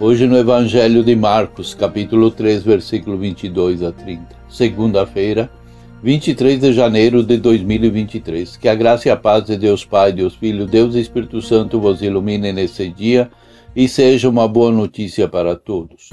Hoje no Evangelho de Marcos, capítulo 3, versículo 22 a 30. Segunda-feira, 23 de janeiro de 2023. Que a graça e a paz de Deus Pai, Deus Filho, Deus e Espírito Santo vos ilumine nesse dia e seja uma boa notícia para todos.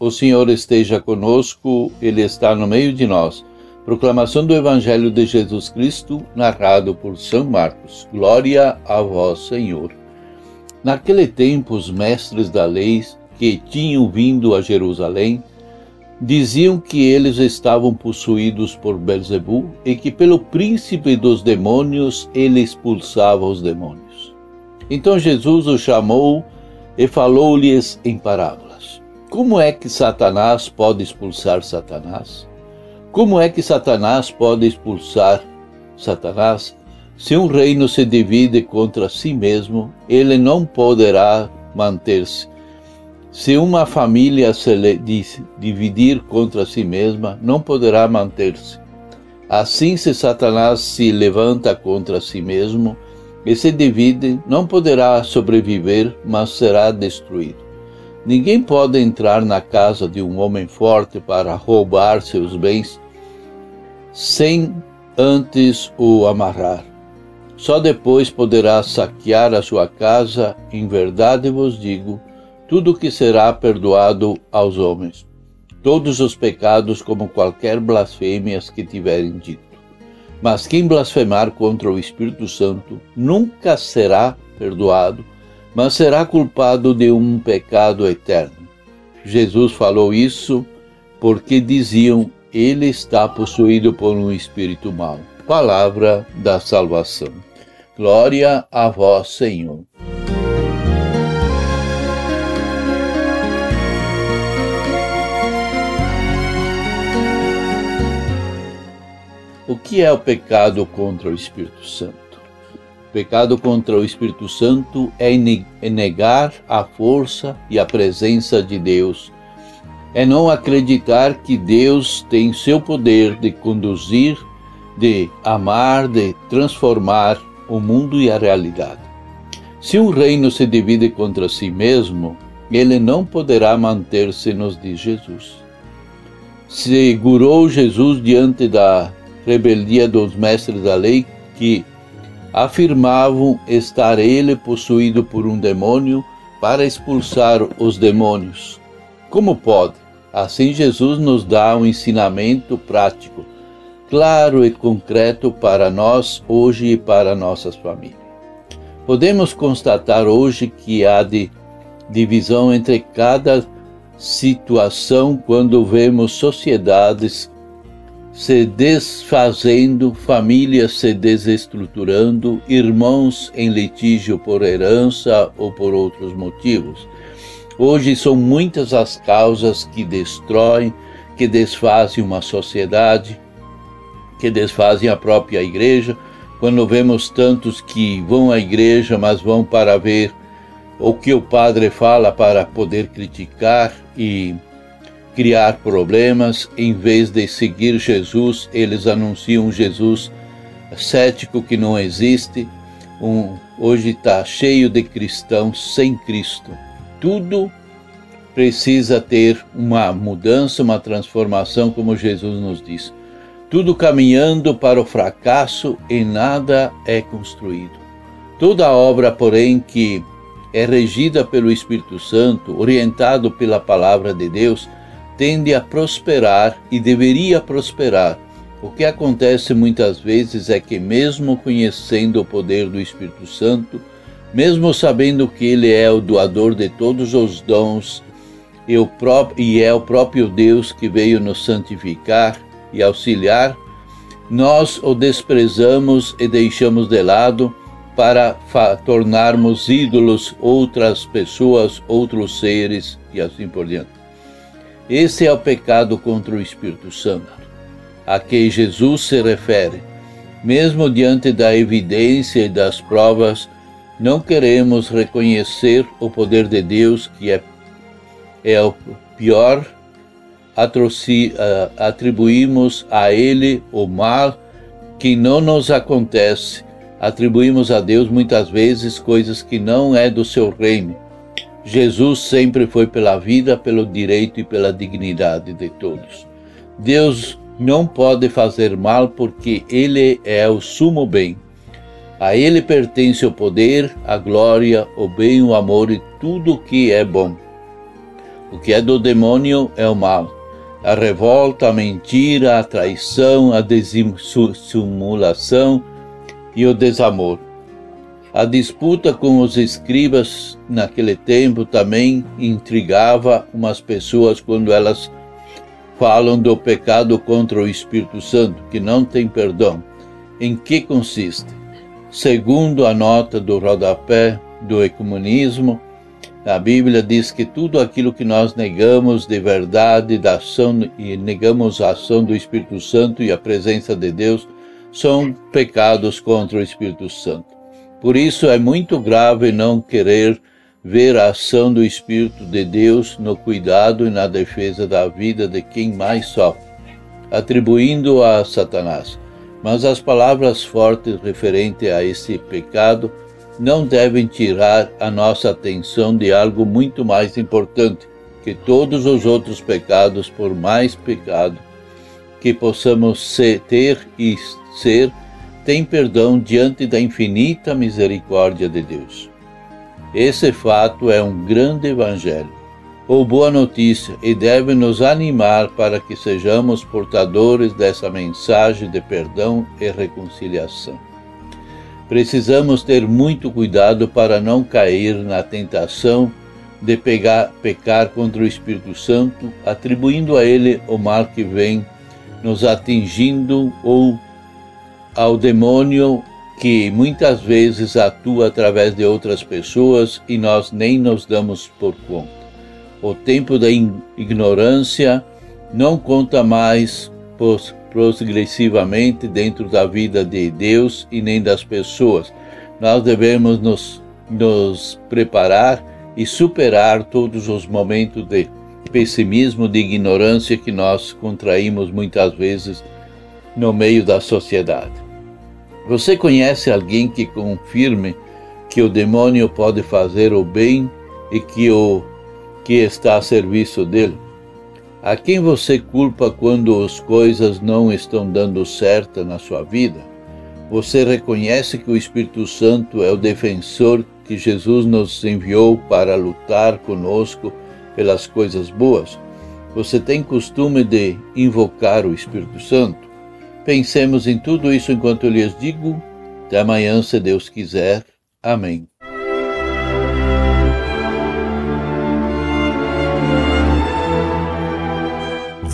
O Senhor esteja conosco, Ele está no meio de nós. Proclamação do Evangelho de Jesus Cristo, narrado por São Marcos. Glória a vós, Senhor. Naquele tempo, os mestres da lei que tinham vindo a Jerusalém diziam que eles estavam possuídos por Belzebu e que pelo príncipe dos demônios ele expulsava os demônios. Então Jesus os chamou e falou-lhes em parábolas. Como é que Satanás pode expulsar Satanás? Como é que Satanás pode expulsar Satanás? Se um reino se divide contra si mesmo, ele não poderá manter-se. Se uma família se dividir contra si mesma, não poderá manter-se. Assim, se Satanás se levanta contra si mesmo e se divide, não poderá sobreviver, mas será destruído. Ninguém pode entrar na casa de um homem forte para roubar seus bens sem antes o amarrar. Só depois poderá saquear a sua casa, em verdade vos digo, tudo que será perdoado aos homens, todos os pecados como qualquer blasfêmias que tiverem dito. Mas quem blasfemar contra o Espírito Santo nunca será perdoado, mas será culpado de um pecado eterno. Jesus falou isso porque diziam: ele está possuído por um espírito mau. Palavra da salvação. Glória a vós, Senhor. O que é o pecado contra o Espírito Santo? Pecado contra o Espírito Santo é, é negar a força e a presença de Deus. É não acreditar que Deus tem seu poder de conduzir, de amar, de transformar o mundo e a realidade. Se um reino se divide contra si mesmo, ele não poderá manter-se, nos diz Jesus. Segurou Jesus diante da rebeldia dos mestres da lei que afirmavam estar ele possuído por um demônio para expulsar os demônios. Como pode? Assim, Jesus nos dá um ensinamento prático, claro e concreto para nós hoje e para nossas famílias. Podemos constatar hoje que há de divisão entre cada situação quando vemos sociedades se desfazendo, famílias se desestruturando, irmãos em litígio por herança ou por outros motivos. Hoje são muitas as causas que destroem, que desfazem uma sociedade, que desfazem a própria igreja. Quando vemos tantos que vão à igreja, mas vão para ver o que o padre fala para poder criticar e criar problemas, em vez de seguir Jesus, eles anunciam Jesus cético que não existe. Um, hoje está cheio de cristãos sem Cristo. Tudo precisa ter uma mudança, uma transformação, como Jesus nos diz. Tudo caminhando para o fracasso e nada é construído. Toda obra, porém, que é regida pelo Espírito Santo, orientado pela palavra de Deus, tende a prosperar e deveria prosperar. O que acontece muitas vezes é que, mesmo conhecendo o poder do Espírito Santo, mesmo sabendo que Ele é o doador de todos os dons e, é o próprio Deus que veio nos santificar e auxiliar, nós o desprezamos e deixamos de lado para tornarmos ídolos outras pessoas, outros seres e assim por diante. Esse é o pecado contra o Espírito Santo, a que Jesus se refere. Mesmo diante da evidência e das provas, não queremos reconhecer o poder de Deus, que é, é o pior, atribuímos a Ele o mal que não nos acontece. Atribuímos a Deus muitas vezes coisas que não é do seu reino. Jesus sempre foi pela vida, pelo direito e pela dignidade de todos. Deus não pode fazer mal porque Ele é o sumo bem. A Ele pertence o poder, a glória, o bem, o amor e tudo o que é bom. O que é do demônio é o mal. A revolta, a mentira, a traição, a dissimulação e o desamor. A disputa com os escribas naquele tempo também intrigava umas pessoas quando elas falam do pecado contra o Espírito Santo, que não tem perdão. Em que consiste? Segundo a nota do rodapé do ecumenismo, a Bíblia diz que tudo aquilo que nós negamos de verdade, da ação e negamos a ação do Espírito Santo e a presença de Deus, são pecados contra o Espírito Santo. Por isso é muito grave não querer ver a ação do Espírito de Deus no cuidado e na defesa da vida de quem mais sofre, atribuindo a Satanás. Mas as palavras fortes referentes a esse pecado não devem tirar a nossa atenção de algo muito mais importante, que todos os outros pecados, por mais pecado que possamos ser, ter e ser, tem perdão diante da infinita misericórdia de Deus. Esse fato é um grande evangelho, ou boa notícia, e deve nos animar para que sejamos portadores dessa mensagem de perdão e reconciliação. Precisamos ter muito cuidado para não cair na tentação de pegar, pecar contra o Espírito Santo, atribuindo a ele o mal que vem nos atingindo ou ao demônio que muitas vezes atua através de outras pessoas e nós nem nos damos por conta. O tempo da ignorância não conta mais progressivamente dentro da vida de Deus e nem das pessoas. Nós devemos nos, nos preparar e superar todos os momentos de pessimismo, de ignorância que nós contraímos muitas vezes no meio da sociedade. Você conhece alguém que confirme que o demônio pode fazer o bem e que o que está a serviço dele? A quem você culpa quando as coisas não estão dando certo na sua vida? Você reconhece que o Espírito Santo é o defensor que Jesus nos enviou para lutar conosco pelas coisas boas? Você tem costume de invocar o Espírito Santo? Pensemos em tudo isso enquanto eu lhes digo. Até amanhã, se Deus quiser. Amém.